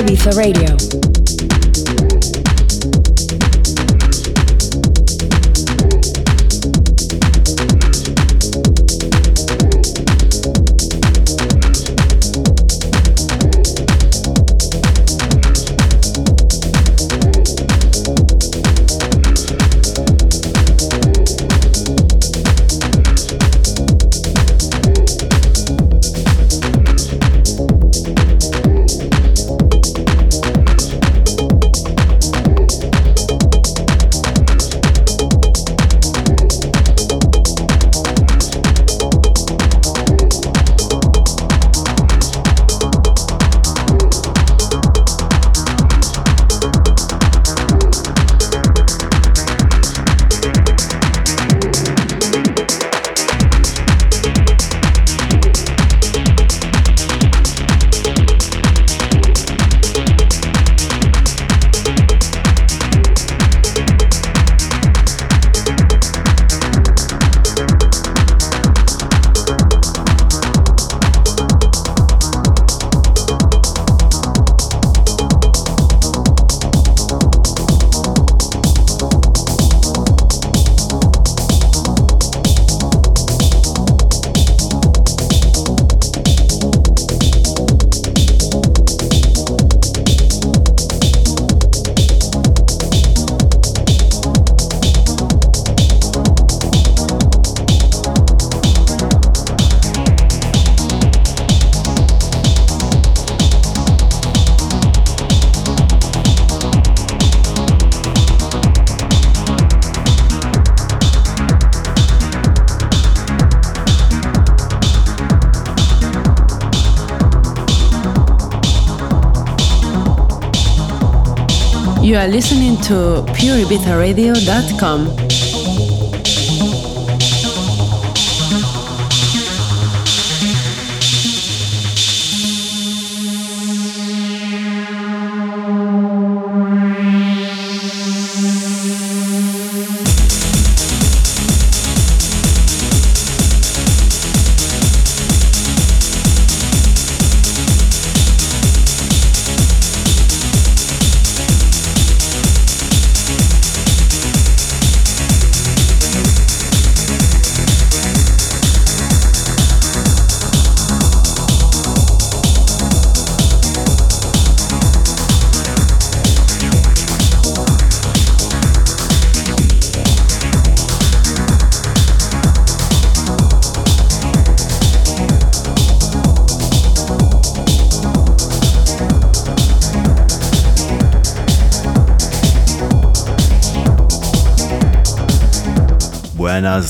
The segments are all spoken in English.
Ibiza Radio. You are listening to pureibizaradio.com.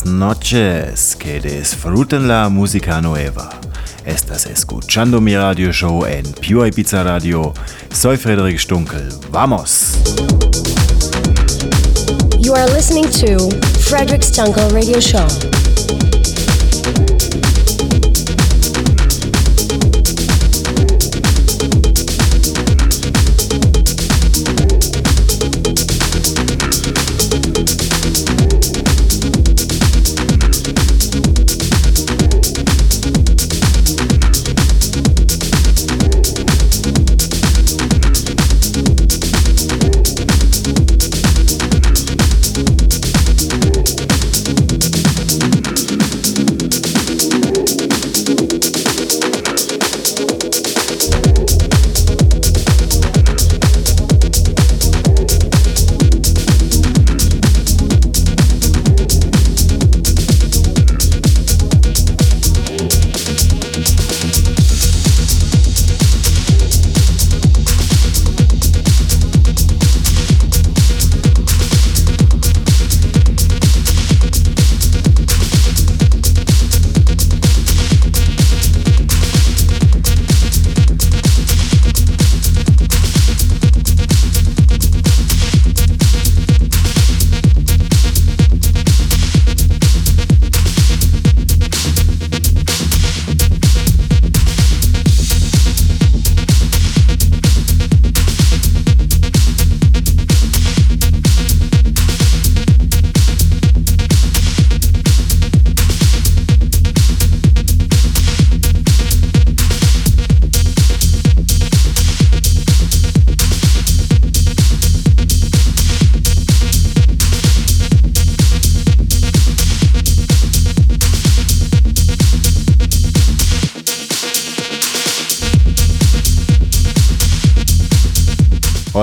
Noches, que disfruten la música nueva. Estás escuchando mi radio show en Pure Ibiza Radio. Soy Frederic Stunkel. ¡Vamos! You are listening to Frederic Stunkel Radio Show.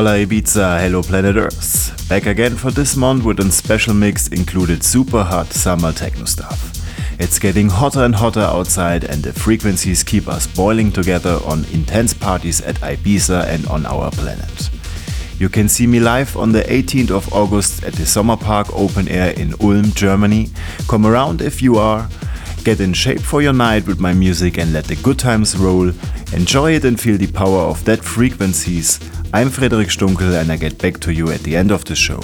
Hola Ibiza, hello planet Earth. Back again for this month with a special mix included super hot summer techno stuff. It's getting hotter and hotter outside and the frequencies keep us boiling together on intense parties at Ibiza and on our planet. You can see me live on the 18th of August at the Summer Park Open Air in Ulm, Germany. Come around if you are. Get in shape for your night with my music and let the good times roll. Enjoy it and feel the power of that frequencies I'm Frederic Stunkel and I get back to you at the end of the show.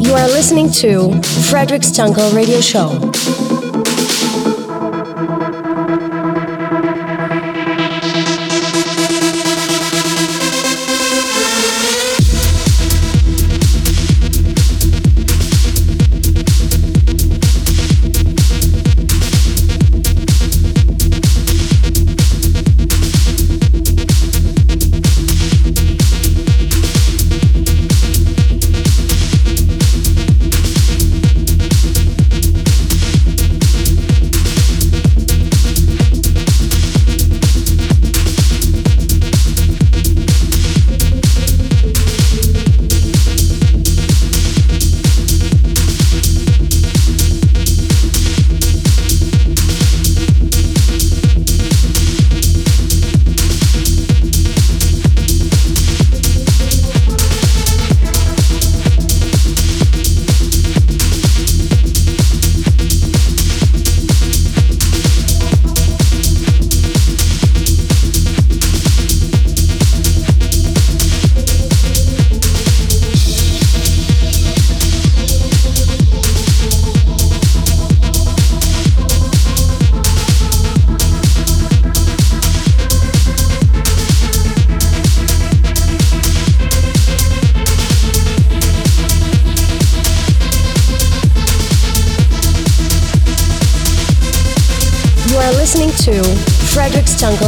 You are listening to Frederic Stunkel Radio Show.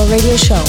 Radio Show.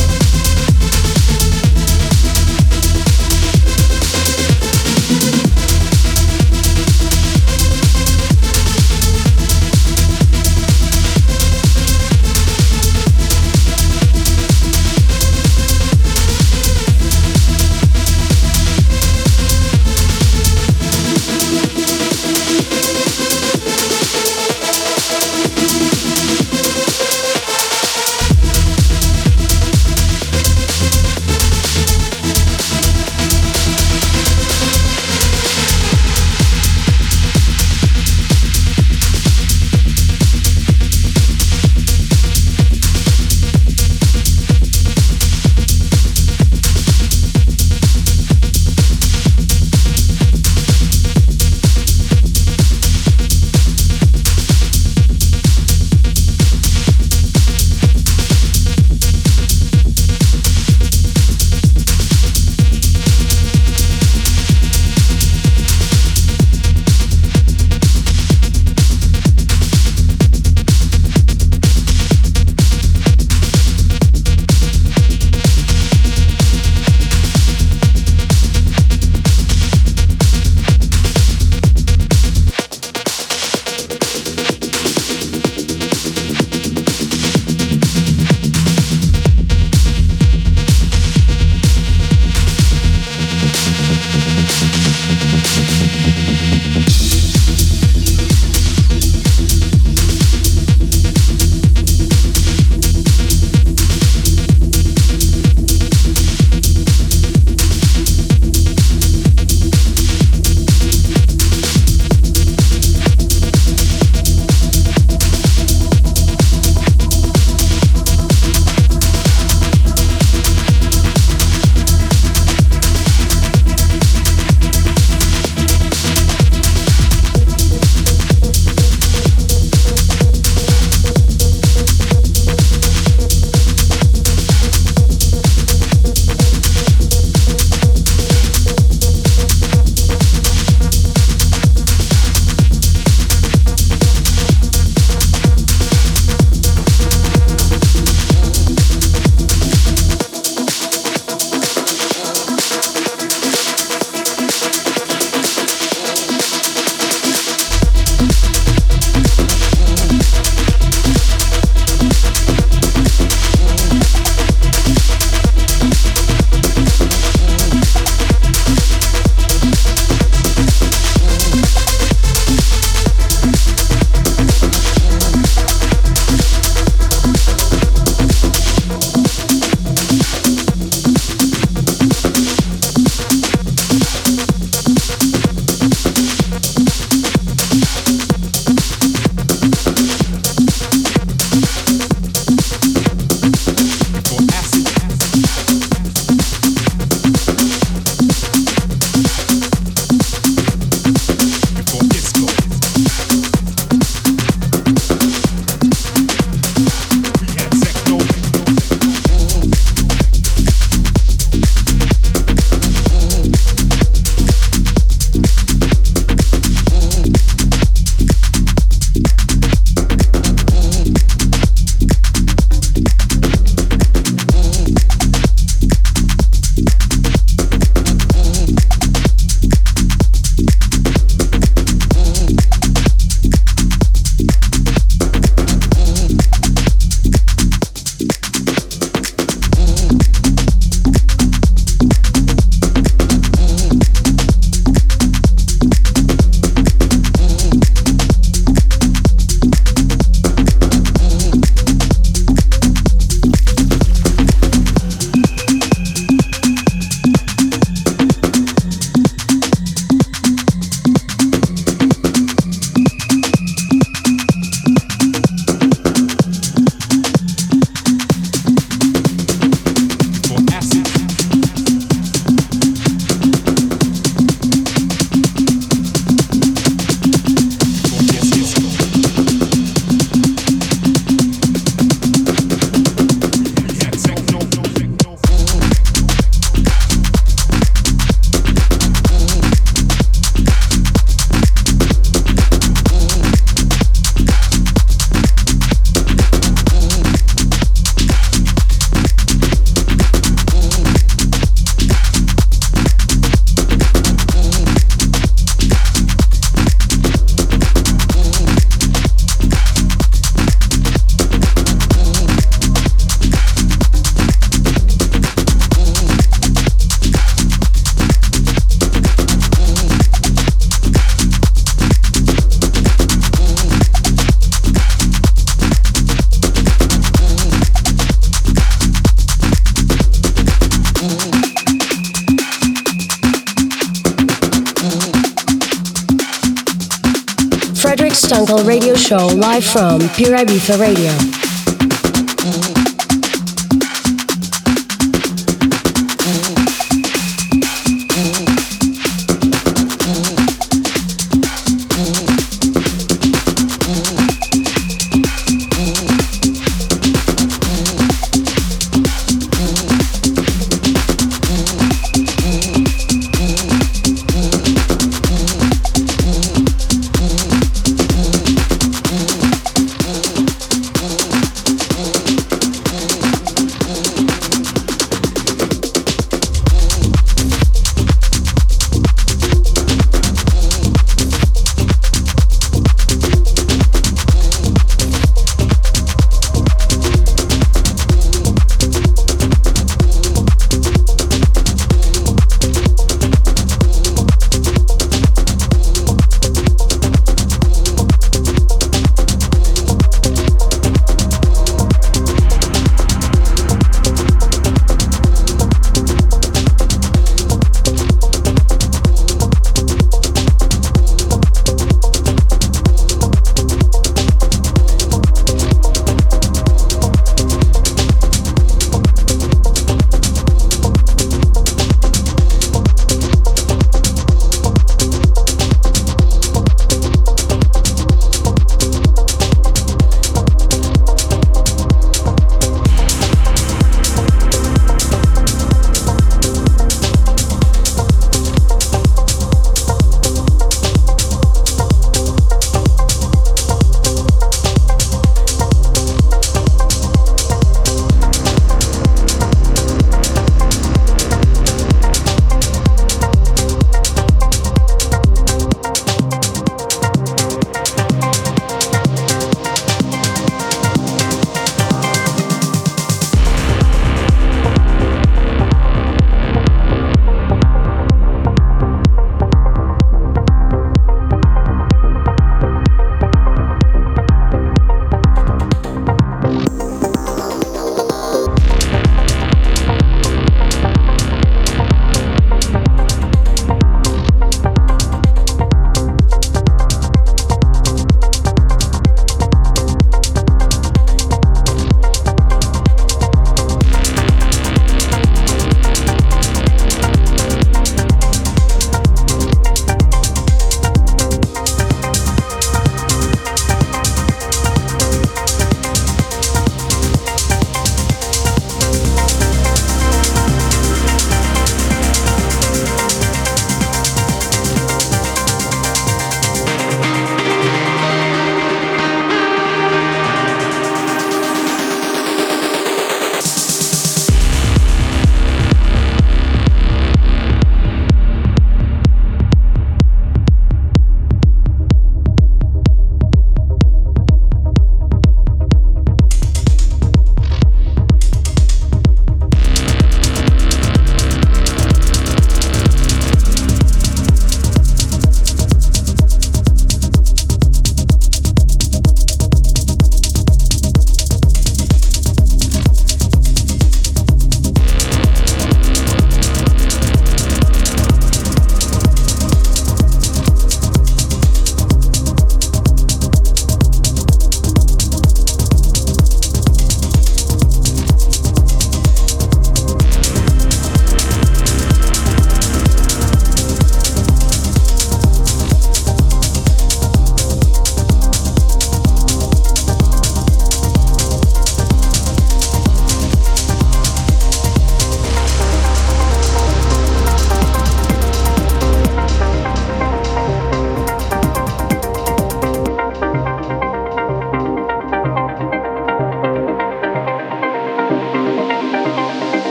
Live from Pure Ibiza Radio.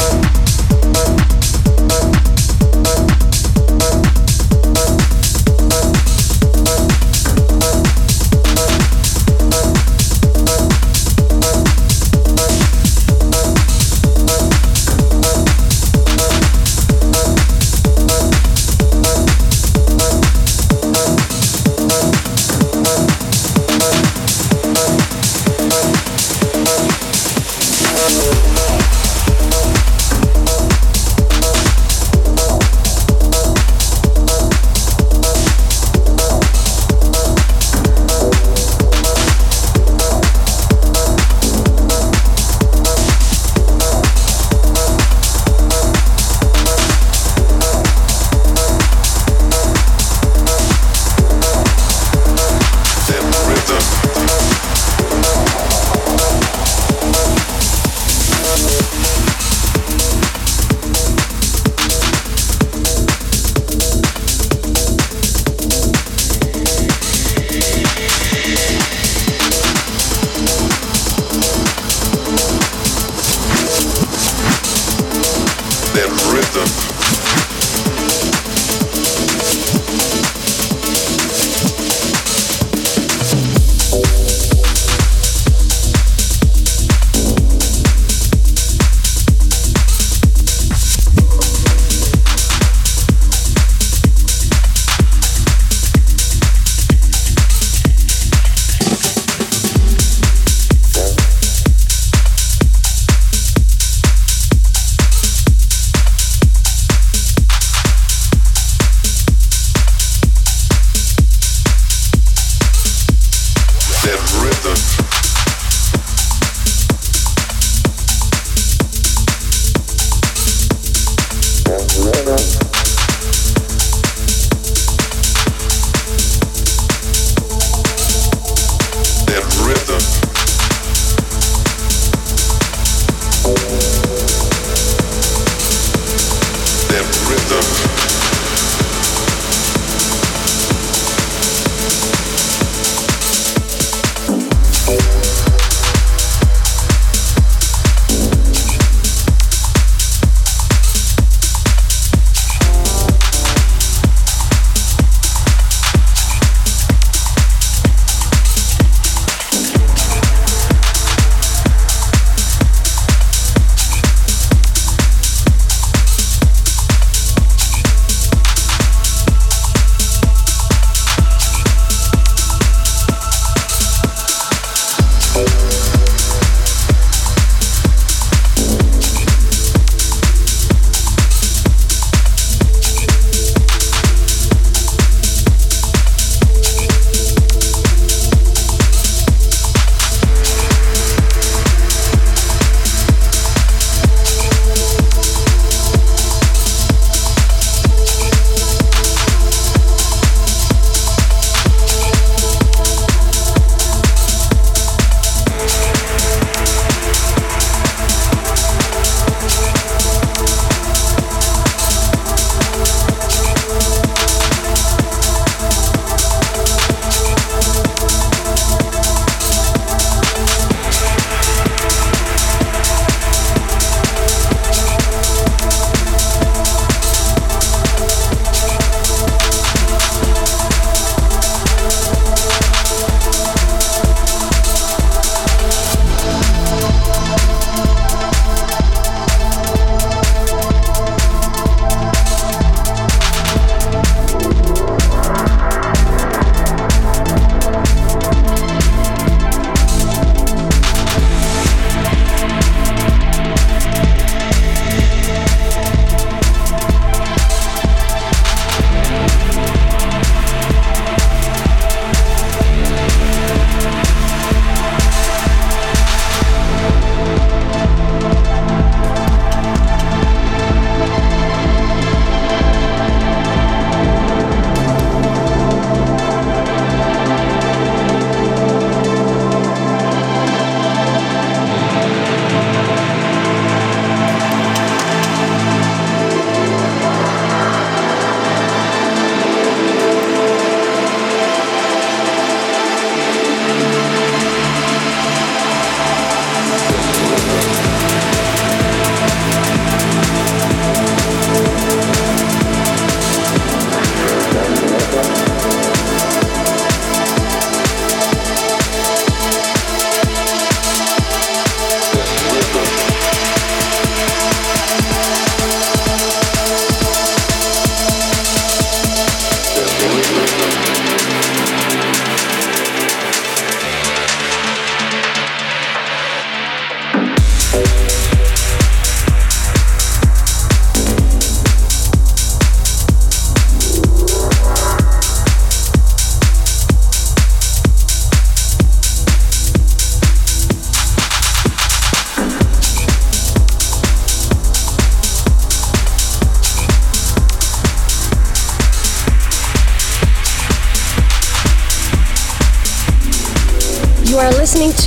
Thank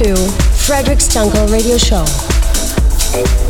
to Frederic Stunkel Radio Show.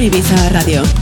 Ibiza Radio.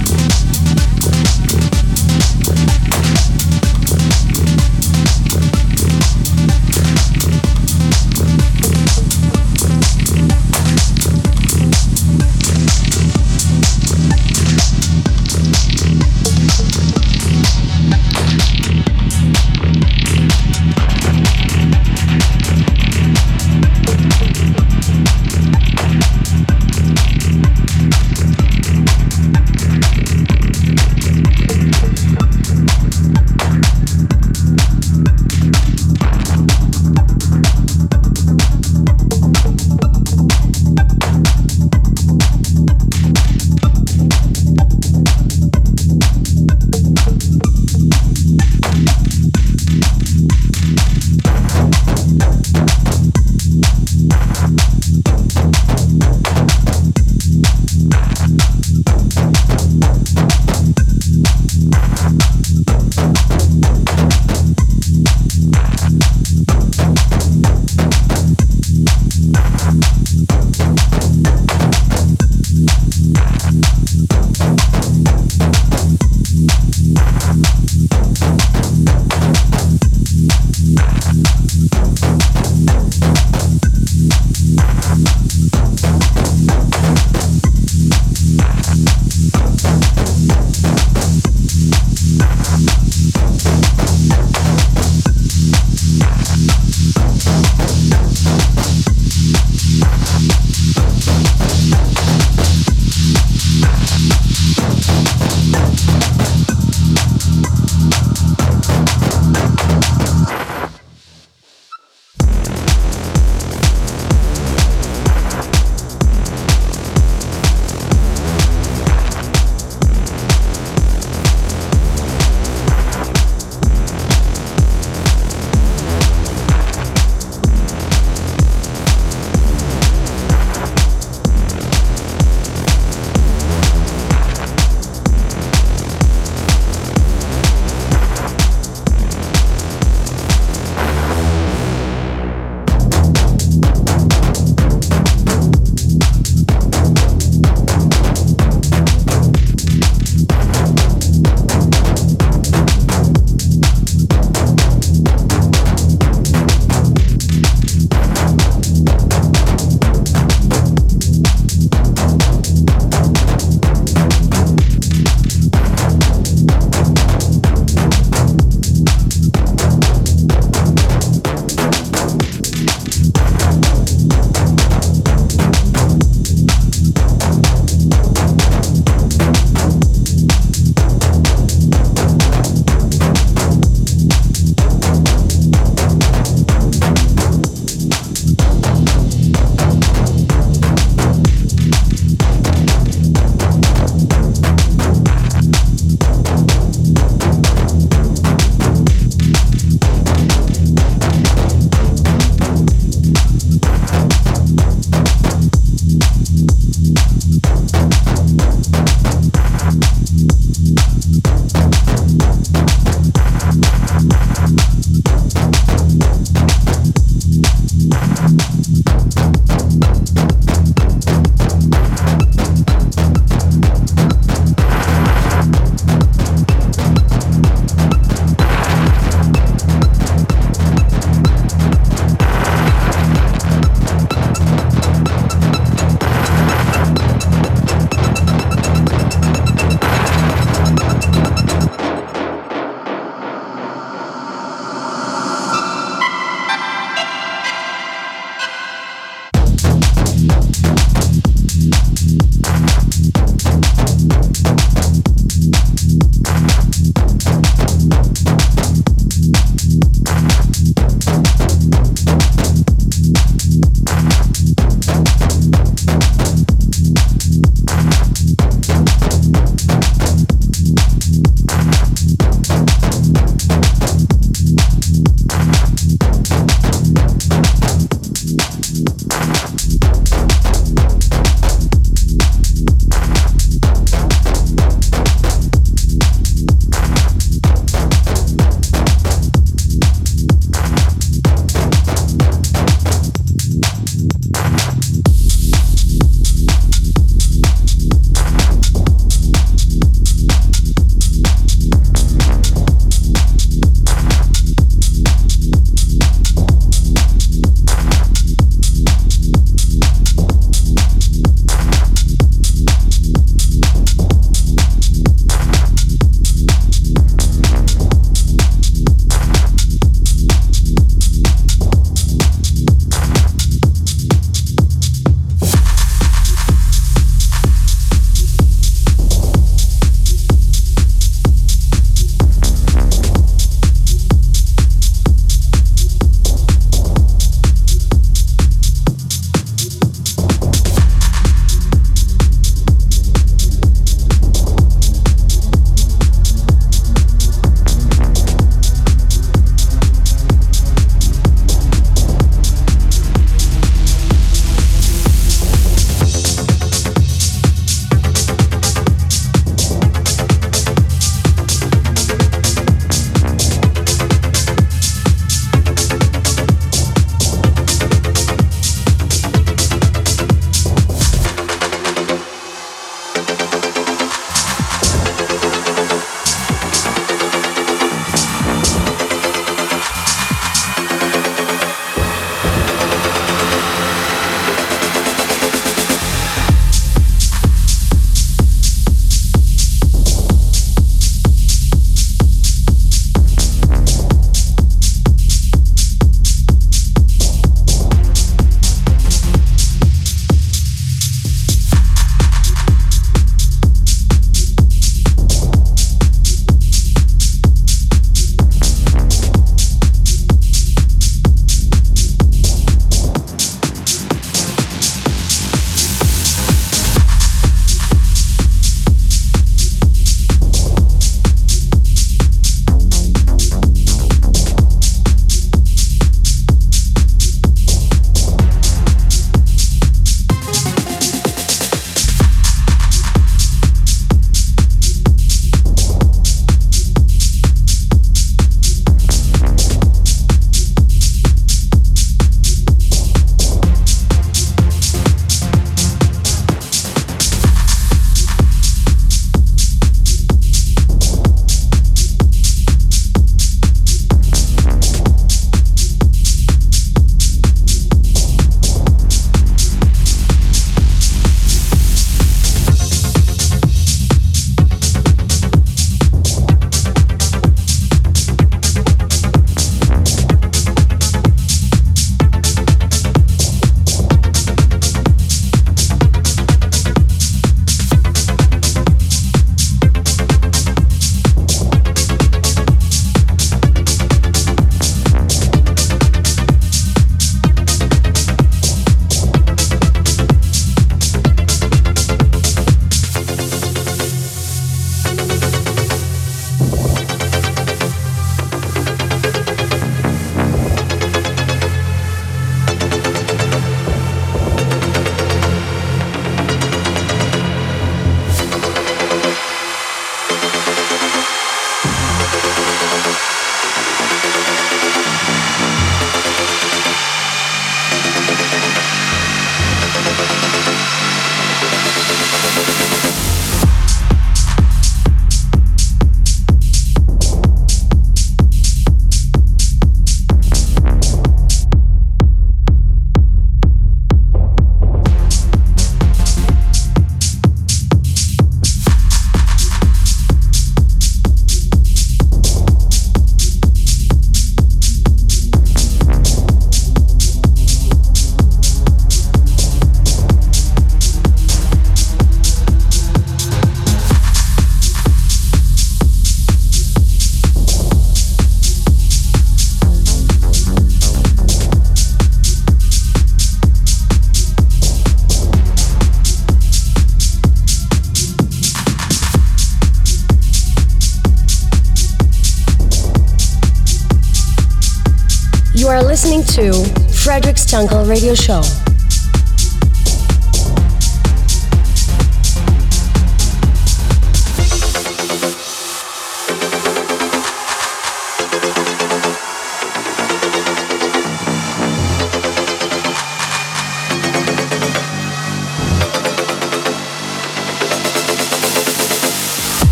Stunkel Radio Show.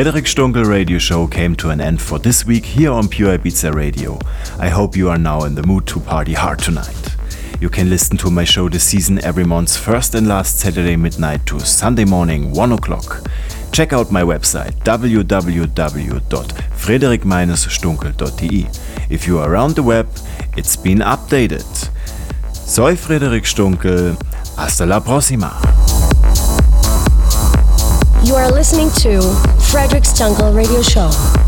Frederic Stunkel radio show came to an end for this week here on Pure Ibiza Radio. I hope you are now in the mood to party hard tonight. You can listen to my show this season every month's first and last Saturday midnight to Sunday morning 1 o'clock. Check out my website www.frederic-stunkel.de. If you are around the web, it's been updated. Soy Frederic Stunkel. Hasta la próxima. You are listening to Frederic Stunkel Radio Show.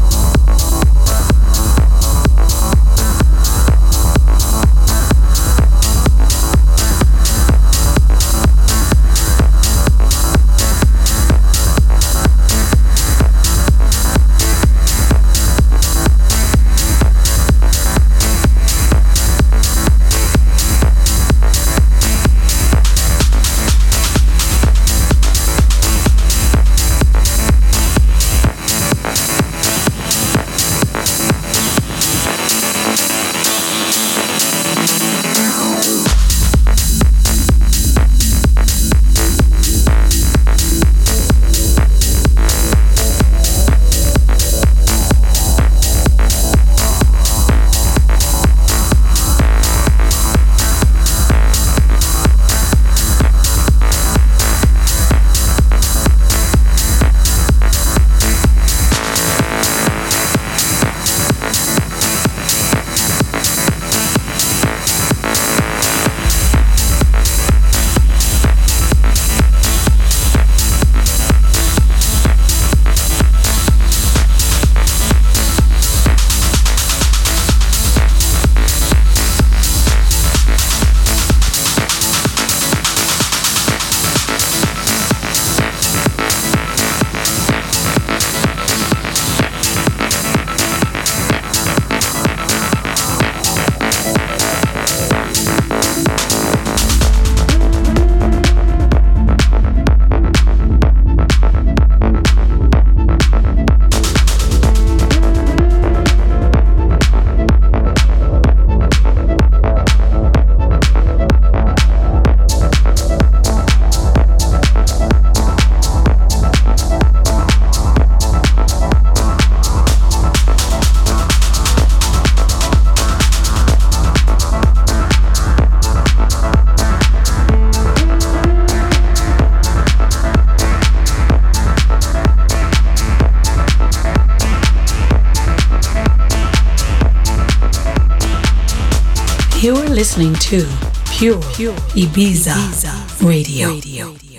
Listening to Pure, Pure Ibiza, Ibiza Radio. Radio.